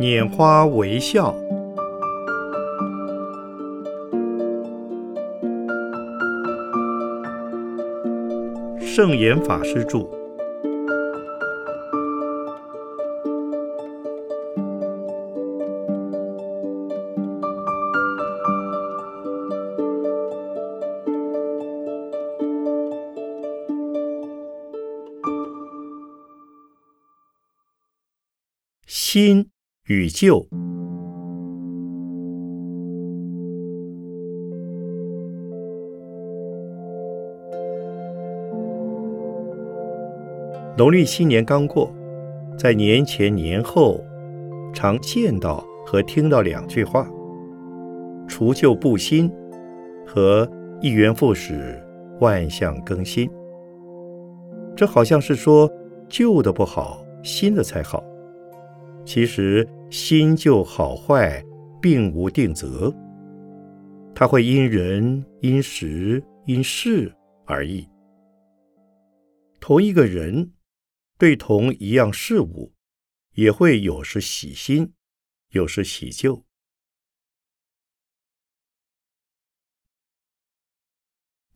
拈花微笑，圣严法师著。心与旧，农历新年刚过，在年前年后，常见到和听到两句话：“除旧布新”和“一元复始，万象更新”。这好像是说旧的不好，新的才好。其实新旧好坏并无定则，它会因人、因时、因事而异。同一个人对同一样事物，也会有时喜新，有时喜旧。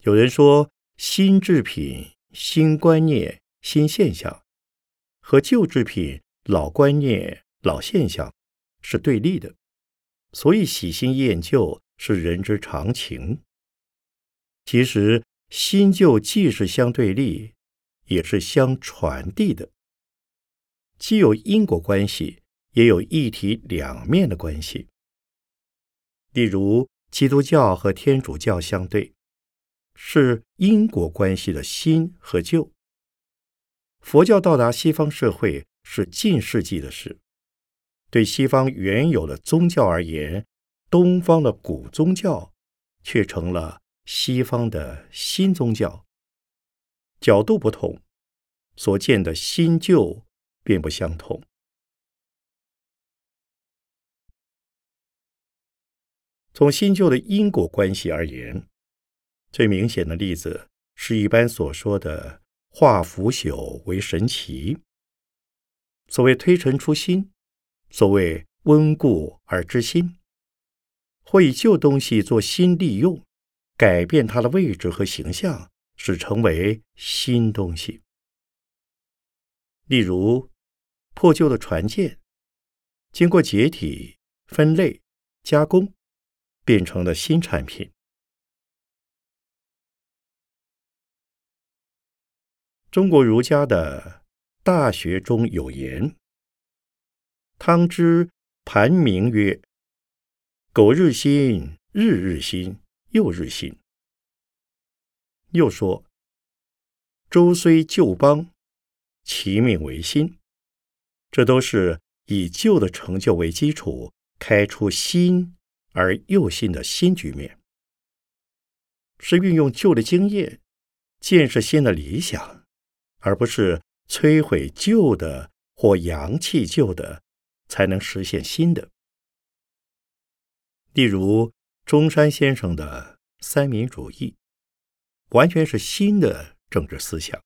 有人说，新制品、新观念、新现象，和旧制品、老观念。老现象是对立的，所以喜新厌旧是人之常情。其实新旧既是相对立，也是相传递的，既有因果关系，也有一体两面的关系。例如，基督教和天主教相对，是因果关系的新和旧。佛教到达西方社会是近世纪的事。对西方原有的宗教而言，东方的古宗教却成了西方的新宗教。角度不同，所见的新旧便不相同。从新旧的因果关系而言，最明显的例子是一般所说的“化腐朽为神奇”。所谓推陈出新。所谓温故而知新，或以旧东西做新利用，改变它的位置和形象，使成为新东西。例如，破旧的船舰，经过解体、分类、加工，变成了新产品。中国儒家的大学中有言。汤之盘铭曰：“苟日新，日日新，又日新。”又说：“周虽旧邦，其命为新。”这都是以旧的成就为基础，开出新而又新的新局面，是运用旧的经验，建设新的理想，而不是摧毁旧的或扬弃旧的。才能实现新的。例如，中山先生的三民主义，完全是新的政治思想。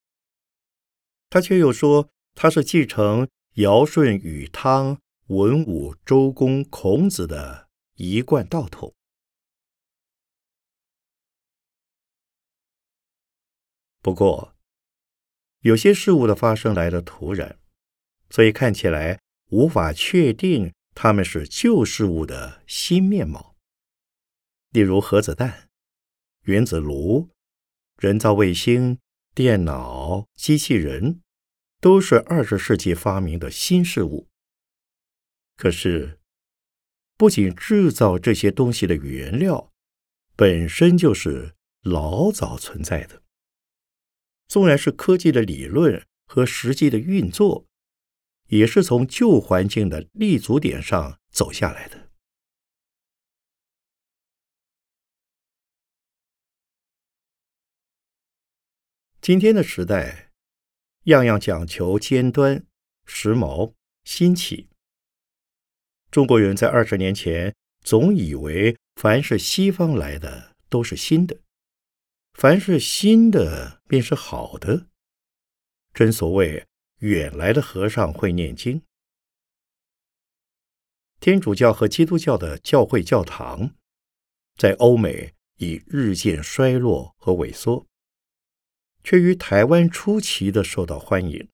他却又说他是继承尧舜禹汤文武周公孔子的一贯道统。不过，有些事物的发生来的突然，所以看起来。无法确定它们是旧事物的新面貌，例如核子弹、原子炉、人造卫星、电脑、机器人，都是二十世纪发明的新事物。可是，不仅制造这些东西的原料本身就是老早存在的，纵然是科技的理论和实际的运作。也是从旧环境的立足点上走下来的。今天的时代，样样讲求尖端、时髦、新奇。中国人在二十年前总以为，凡是西方来的都是新的，凡是新的便是好的。真所谓。远来的和尚会念经。天主教和基督教的教会教堂，在欧美已日渐衰落和萎缩，却于台湾出奇的受到欢迎。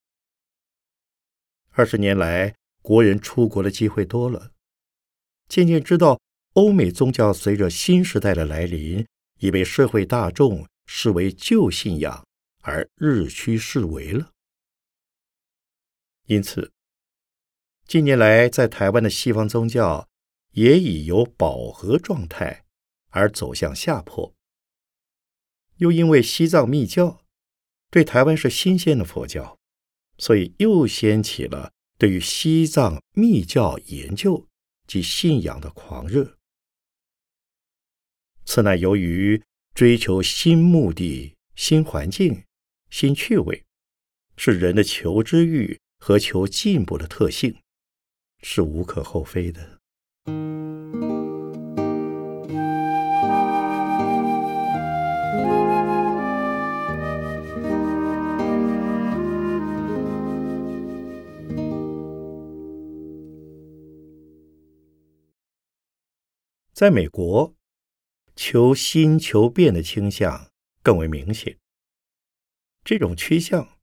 二十年来，国人出国的机会多了，渐渐知道欧美宗教随着新时代的来临，已被社会大众视为旧信仰而日趋式微了。因此，近年来在台湾的西方宗教也已由饱和状态而走向下坡。又因为西藏密教对台湾是新鲜的佛教，所以又掀起了对于西藏密教研究及信仰的狂热。此乃由于追求新目的、新环境、新趣味，是人的求知欲。和求进步的特性是无可厚非的。在美国，求新求变的倾向更为明显。这种趋向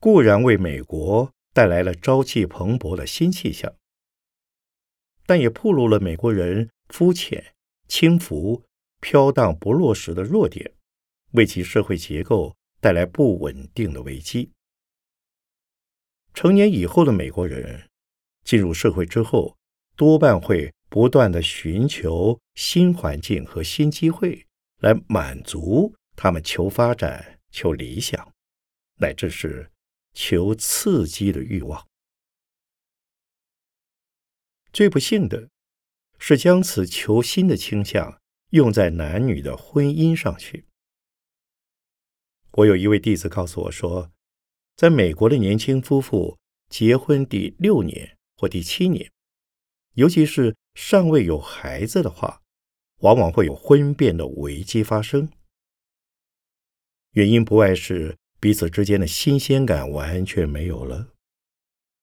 固然为美国。带来了朝气蓬勃的新气象，但也暴露了美国人肤浅、轻浮、飘荡不落实的弱点，为其社会结构带来不稳定的危机。成年以后的美国人进入社会之后，多半会不断的寻求新环境和新机会，来满足他们求发展、求理想，乃至是。求刺激的欲望，最不幸的是将此求新的倾向用在男女的婚姻上去。我有一位弟子告诉我说，在美国的年轻夫妇结婚第六年或第七年，尤其是尚未有孩子的话，往往会有婚变的危机发生。原因不外是。彼此之间的新鲜感完全没有了，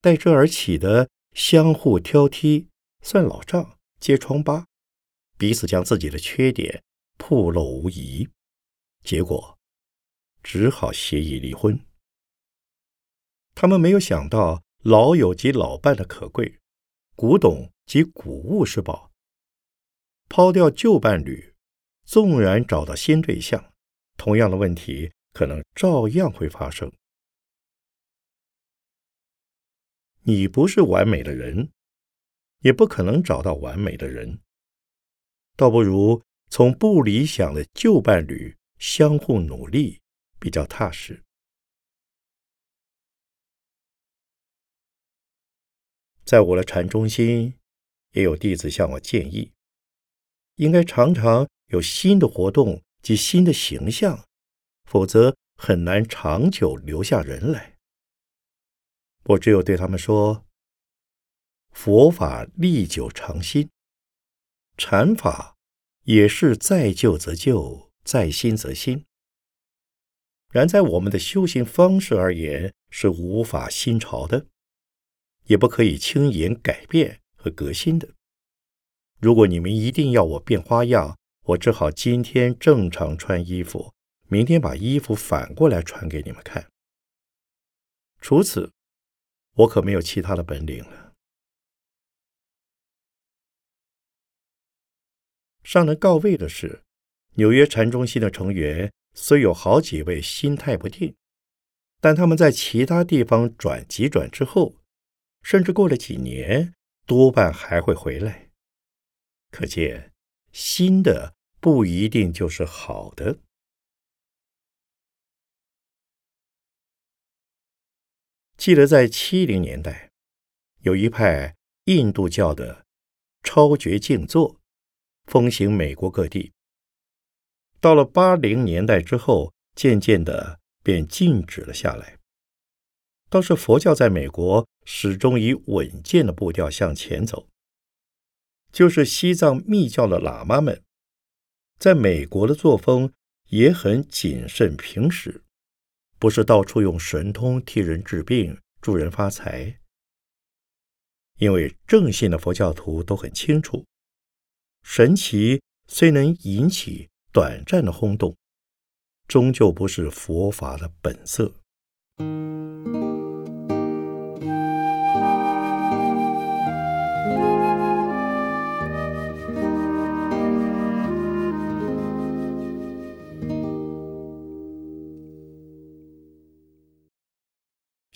代之而起的相互挑剔、算老账、揭疮疤，彼此将自己的缺点暴露无遗，结果只好协议离婚。他们没有想到老友及老伴的可贵，古董及古物是宝，抛掉旧伴侣，纵然找到新对象，同样的问题。可能照样会发生。你不是完美的人，也不可能找到完美的人。倒不如从不理想的旧伴侣相互努力，比较踏实。在我的禅中心，也有弟子向我建议，应该常常有新的活动及新的形象。否则很难长久留下人来。我只有对他们说：“佛法历久常新，禅法也是在旧则旧，在新则新。然在我们的修行方式而言，是无法新潮的，也不可以轻言改变和革新的。如果你们一定要我变花样，我只好今天正常穿衣服。”明天把衣服反过来穿给你们看。除此，我可没有其他的本领了。尚能告慰的是，纽约禅中心的成员虽有好几位心态不定，但他们在其他地方转急转之后，甚至过了几年，多半还会回来。可见，新的不一定就是好的。记得在七零年代，有一派印度教的超绝静坐，风行美国各地。到了八零年代之后，渐渐的便静止了下来。倒是佛教在美国始终以稳健的步调向前走。就是西藏密教的喇嘛们，在美国的作风也很谨慎平实。不是到处用神通替人治病、助人发财，因为正信的佛教徒都很清楚，神奇虽能引起短暂的轰动，终究不是佛法的本色。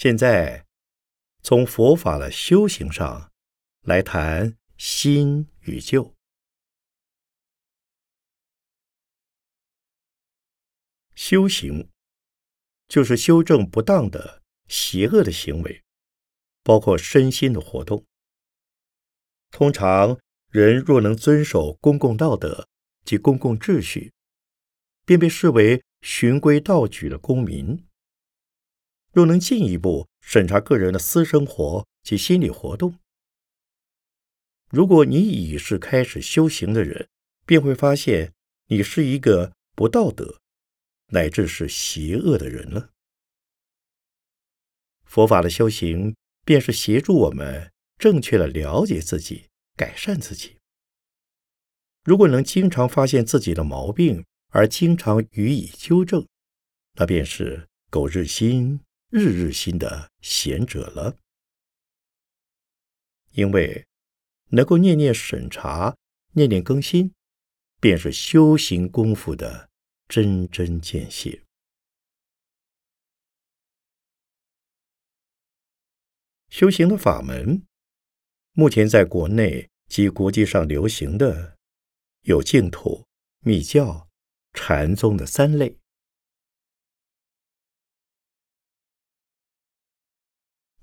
现在，从佛法的修行上来谈新与旧。修行就是修正不当的、邪恶的行为，包括身心的活动。通常，人若能遵守公共道德及公共秩序，便被视为循规蹈矩的公民。若能进一步审查个人的私生活及心理活动，如果你已是开始修行的人，便会发现你是一个不道德乃至是邪恶的人了。佛法的修行便是协助我们正确的了解自己，改善自己。如果能经常发现自己的毛病，而经常予以纠正，那便是苟日新。日日新的贤者了，因为能够念念审查、念念更新，便是修行功夫的真真见血。修行的法门，目前在国内及国际上流行的有净土、密教、禅宗的三类。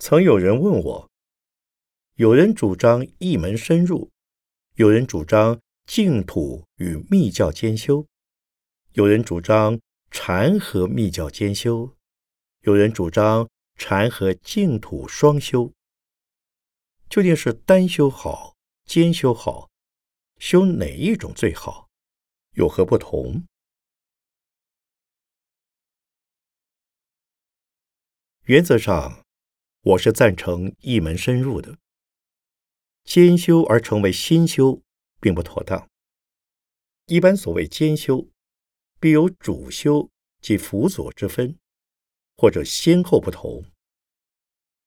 曾有人问我，有人主张一门深入，有人主张净土与密教兼修，有人主张禅和密教兼修，有人主张禅和净土双修。究竟是单修好，兼修好？修哪一种最好？有何不同？原则上。我是赞成一门深入的，兼修而成为心修，并不妥当。一般所谓兼修，必有主修及辅佐之分，或者先后不同。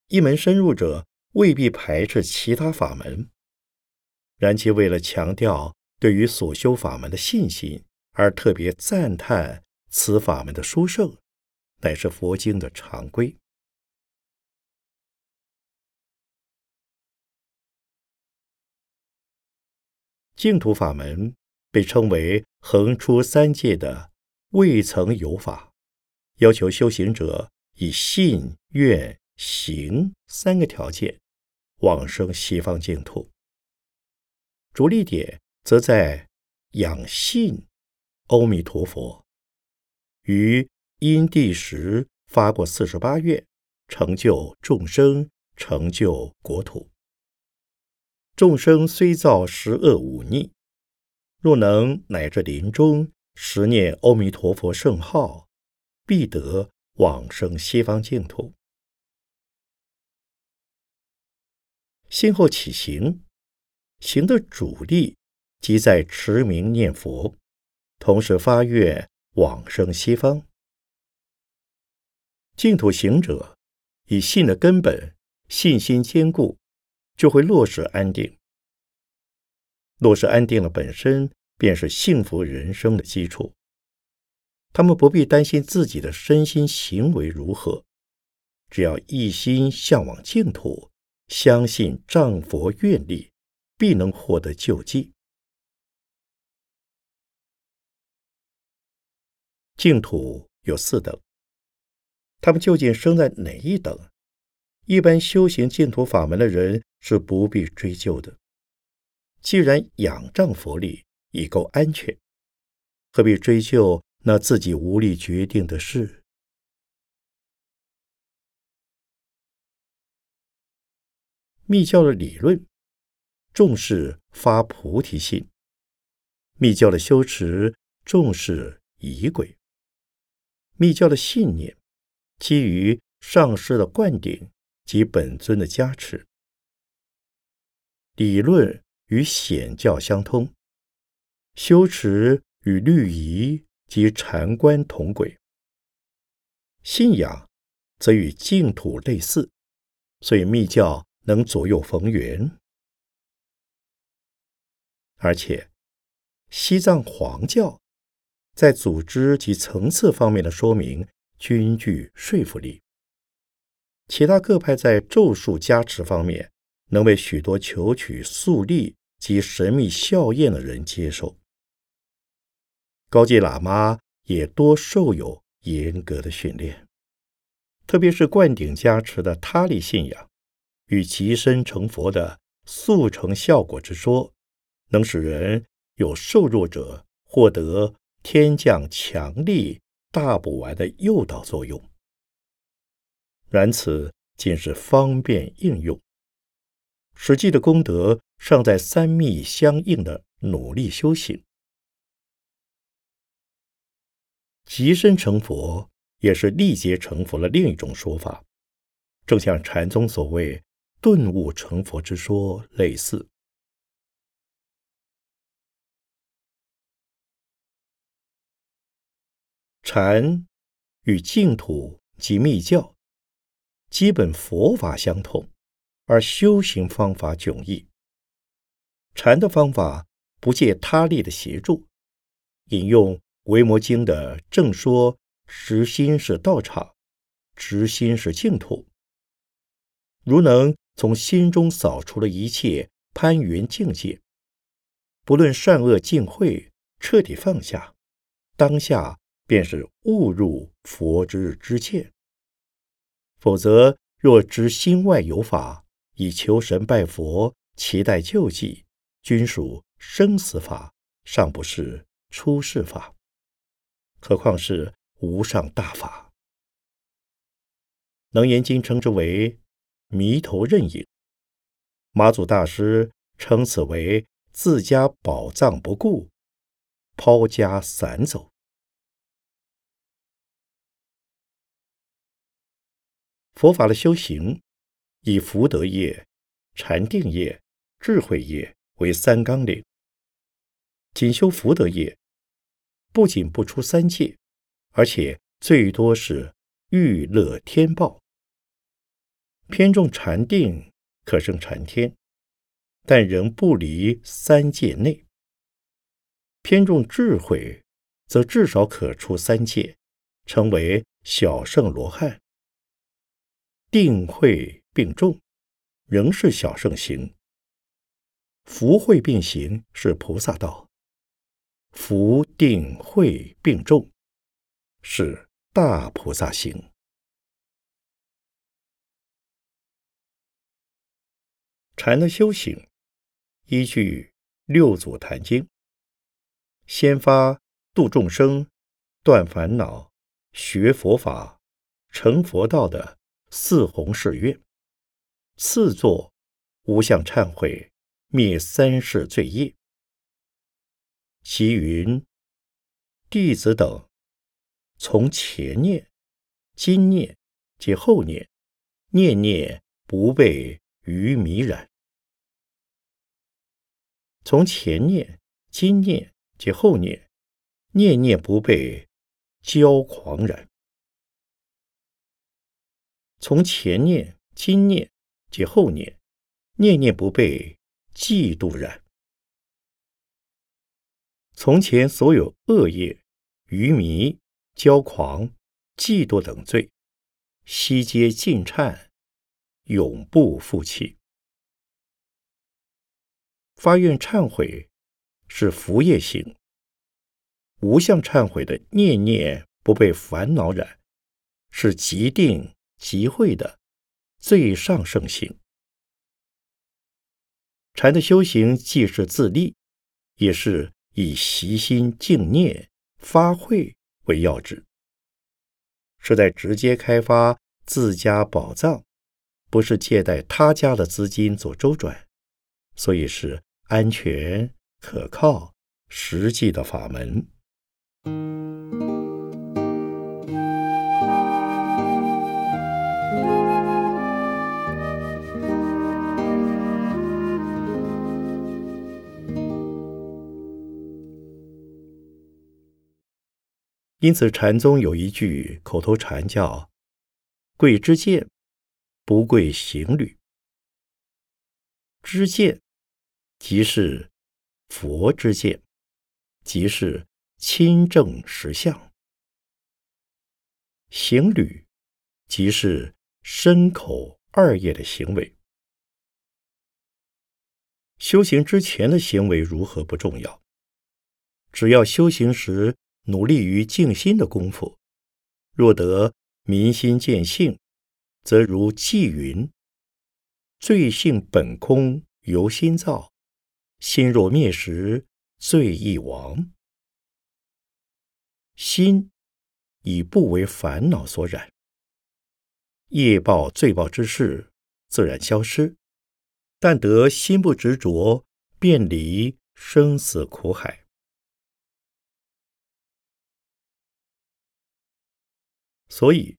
一门深入者未必排斥其他法门，然其为了强调对于所修法门的信心，而特别赞叹此法门的殊胜，乃是佛经的常规。净土法门被称为横出三界的未曾有法，要求修行者以信、愿、行三个条件往生西方净土。着力点则在养信，阿弥陀佛于因地时发过四十八愿，成就众生，成就国土。众生虽造十恶五逆，若能乃至临终十念阿弥陀佛圣号，必得往生西方净土。先后起行，行的主力即在持名念佛，同时发愿往生西方。净土行者以信的根本，信心坚固。就会落实安定，落实安定了，本身便是幸福人生的基础。他们不必担心自己的身心行为如何，只要一心向往净土，相信丈佛愿力，必能获得救济。净土有四等，他们究竟生在哪一等？一般修行净土法门的人。是不必追究的。既然仰仗佛力已够安全，何必追究那自己无力决定的事？密教的理论重视发菩提心，密教的修持重视仪轨，密教的信念基于上师的灌顶及本尊的加持。理论与显教相通，修持与律仪及禅观同轨，信仰则与净土类似，所以密教能左右逢源。而且，西藏黄教在组织及层次方面的说明均具说服力。其他各派在咒术加持方面，能被许多求取速利及神秘效验的人接受。高级喇嘛也多受有严格的训练，特别是灌顶加持的他力信仰与极身成佛的速成效果之说，能使人有受弱者获得天降强力大补丸的诱导作用。然此仅是方便应用，实际的功德尚在三密相应的努力修行。极身成佛也是历劫成佛的另一种说法，正像禅宗所谓顿悟成佛之说类似。禅与净土及密教。基本佛法相同，而修行方法迥异。禅的方法不借他力的协助，引用《维摩经》的正说：“直心是道场，直心是净土。”如能从心中扫除了一切攀缘境界，不论善恶尽秽，彻底放下，当下便是悟入佛之知见。否则，若知心外有法，以求神拜佛，期待救济，均属生死法，尚不是出世法。何况是无上大法？楞严经称之为迷头认影，马祖大师称此为自家宝藏不顾，抛家散走。佛法的修行，以福德业、禅定业、智慧业为三纲领。仅修福德业，不仅不出三界，而且最多是欲乐天报。偏重禅定，可生禅天，但仍不离三界内。偏重智慧，则至少可出三界，成为小圣罗汉。定慧并重，仍是小圣行；福慧并行，是菩萨道。福定慧并重，是大菩萨行。禅的修行，依据六祖坛经，先发度众生、断烦恼、学佛法、成佛道的。四弘誓愿，次作无相忏悔，灭三世罪业。其云弟子等从前念、今念及后念，念念不被愚迷染；从前念、今念及后念，念念不被骄狂染。从前念、今念及后念，念念不被嫉妒染；从前所有恶业、愚迷、骄狂、嫉妒等罪，悉皆尽忏，永不复起。发愿忏悔是福业行，无相忏悔的念念不被烦恼染，是极定。集会的最上圣行，禅的修行既是自立，也是以习心静念发慧为要旨，是在直接开发自家宝藏，不是借贷他家的资金做周转，所以是安全可靠、实际的法门。因此，禅宗有一句口头禅叫“贵知见，不贵行履”。知见，即是佛之见，即是亲证实相；行履，即是身口二业的行为。修行之前的行为如何不重要，只要修行时。努力于静心的功夫，若得明心见性，则如纪云：“罪性本空，由心造；心若灭时，罪亦亡。”心已不为烦恼所染，业报罪报之事自然消失。但得心不执着，便离生死苦海。所以，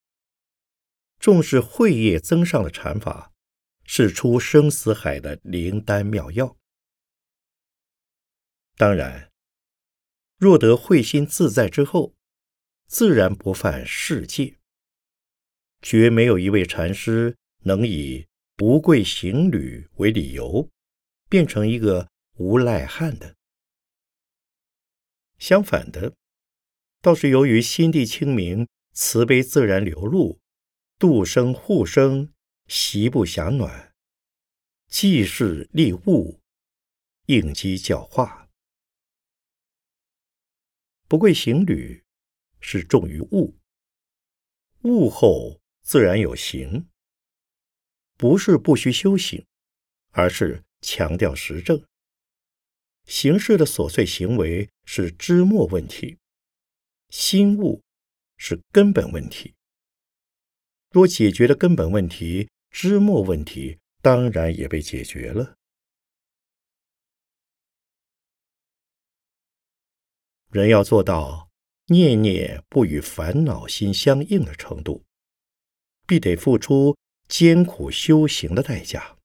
重视慧业增上的禅法，是出生死海的灵丹妙药。当然，若得慧心自在之后，自然不犯世界。绝没有一位禅师能以不贵行旅为理由，变成一个无赖汉的。相反的，倒是由于心地清明。慈悲自然流露，度生护生，习不暇暖，济世利物，应机教化。不贵行旅，是重于物，物后自然有行，不是不需修行，而是强调实证。形式的琐碎行为是枝末问题，心物。是根本问题。若解决了根本问题，枝末问题当然也被解决了。人要做到念念不与烦恼心相应的程度，必得付出艰苦修行的代价。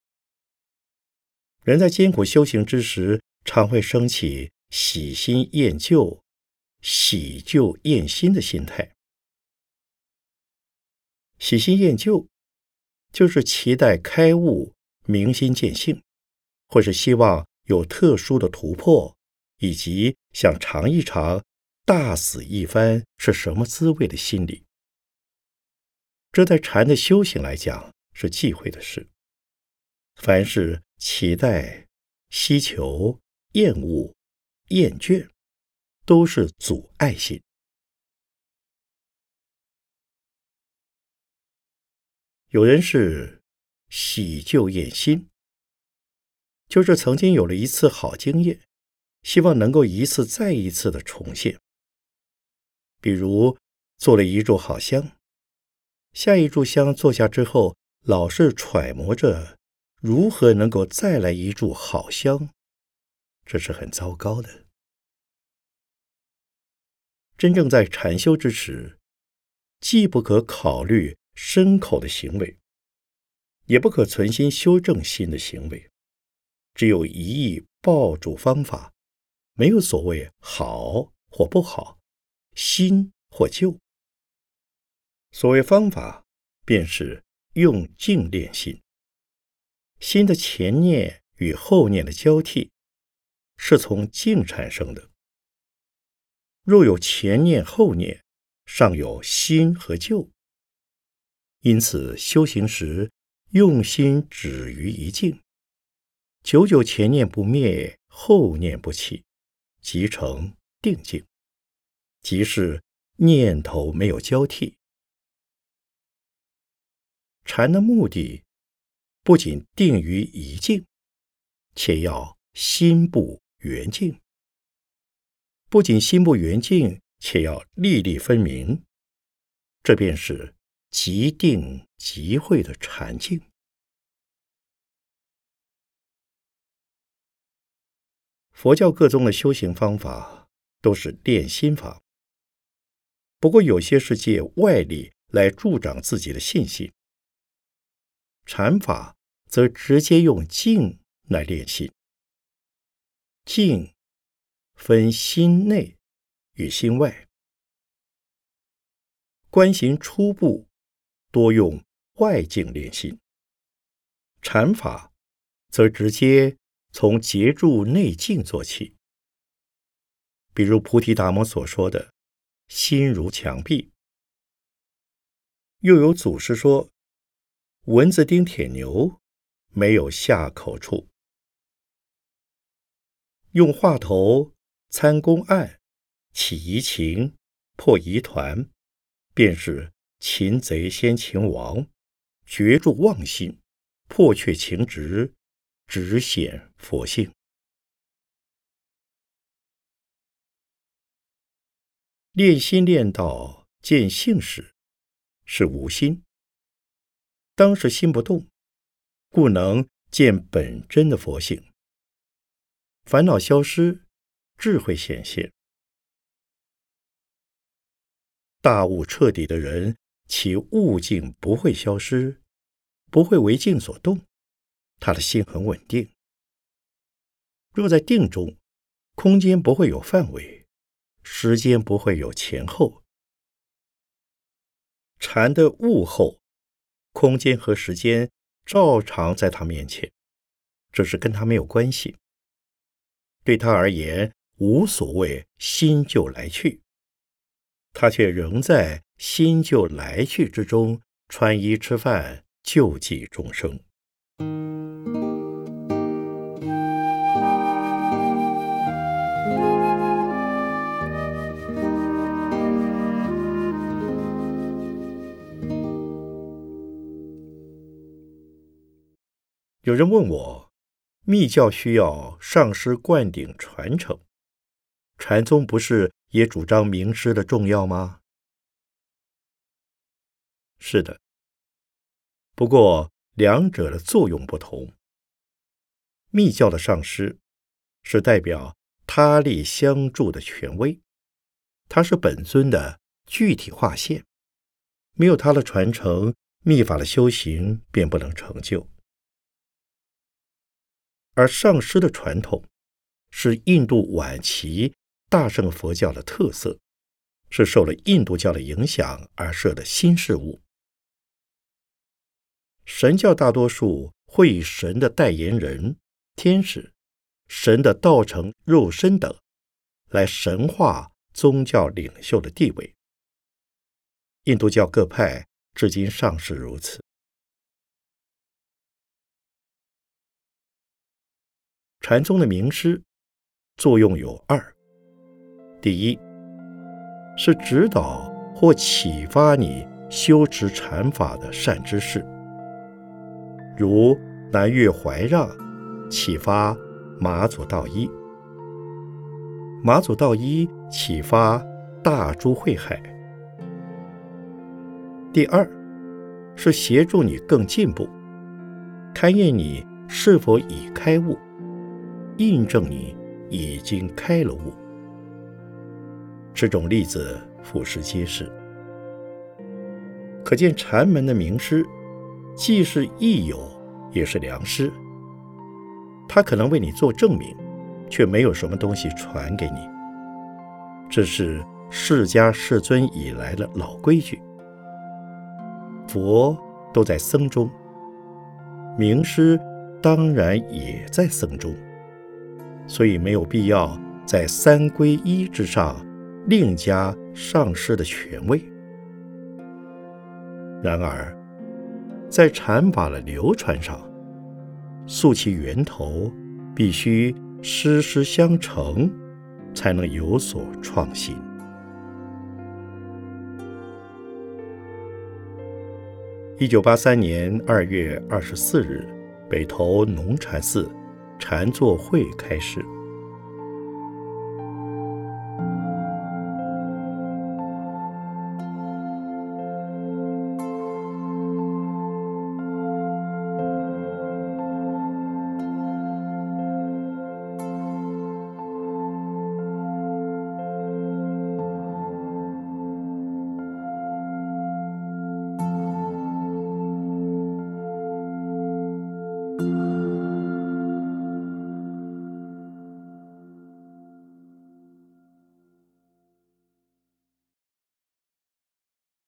人在艰苦修行之时，常会升起喜新厌旧、喜旧厌新的心态。喜新厌旧，就是期待开悟、明心见性，或是希望有特殊的突破，以及想尝一尝大死一番是什么滋味的心理。这在禅的修行来讲是忌讳的事。凡是期待、希求、厌恶、厌倦，都是阻碍性。有人是喜旧厌新，就是曾经有了一次好经验，希望能够一次再一次的重现。比如做了一炷好香，下一炷香坐下之后，老是揣摩着如何能够再来一炷好香，这是很糟糕的。真正在禅修之时，既不可考虑。牲口的行为，也不可存心修正心的行为，只有一意抱住方法，没有所谓好或不好，新或旧。所谓方法，便是用静练心。心的前念与后念的交替，是从静产生的。若有前念后念，尚有新和旧。因此，修行时用心止于一境，久久前念不灭，后念不起，即成定境，即是念头没有交替。禅的目的不仅定于一境，且要心不圆净；不仅心不圆净，且要粒粒分明。这便是。即定即会的禅境。佛教各宗的修行方法都是练心法，不过有些是借外力来助长自己的信心。禅法则直接用静来练心。静分心内与心外，观行初步多用外境练心，禅法则直接从结住内境做起。比如菩提达摩所说的“心如墙壁”，又有祖师说“蚊子叮铁牛，没有下口处”。用话头参公案，起疑情，破疑团，便是擒贼先擒王，绝住妄心，破却情执，直显佛性。练心练到见性时，是无心。当时心不动，故能见本真的佛性。烦恼消失，智慧显现。大悟彻底的人，其悟境不会消失，不会为境所动，他的心很稳定。若在定中，空间不会有范围，时间不会有前后。禅的悟后，空间和时间照常在他面前，这是跟他没有关系。对他而言，无所谓新旧来去，他却仍在新旧来去之中穿衣吃饭，救济众生。有人问我。密教需要上师灌顶传承，禅宗不是也主张名师的重要吗？是的，不过两者的作用不同。密教的上师是代表他力相助的权威，他是本尊的具体化现，没有他的传承，密法的修行便不能成就。而上师的传统是印度晚期大乘佛教的特色，是受了印度教的影响而设的新事物。神教大多数会以神的代言人、天使、神的道成肉身等来神化宗教领袖的地位。印度教各派至今尚是如此。禅宗的名师作用有二：第一是指导或启发你修持禅法的善知识，如南岳怀让启发马祖道一，马祖道一启发大珠慧海；第二是协助你更进步，勘验你是否已开悟。印证你已经开了悟，这种例子俯拾皆是。可见禅门的名师，既是益友，也是良师。他可能为你做证明，却没有什么东西传给你。这是释迦世尊以来的老规矩。佛都在僧中，名师当然也在僧中。所以没有必要在三归一之上另加上师的权威。然而，在禅法的流传上，溯其源头，必须师师相承，才能有所创新。一九八三年二月二十四日，北投农禅寺。禅坐会开始。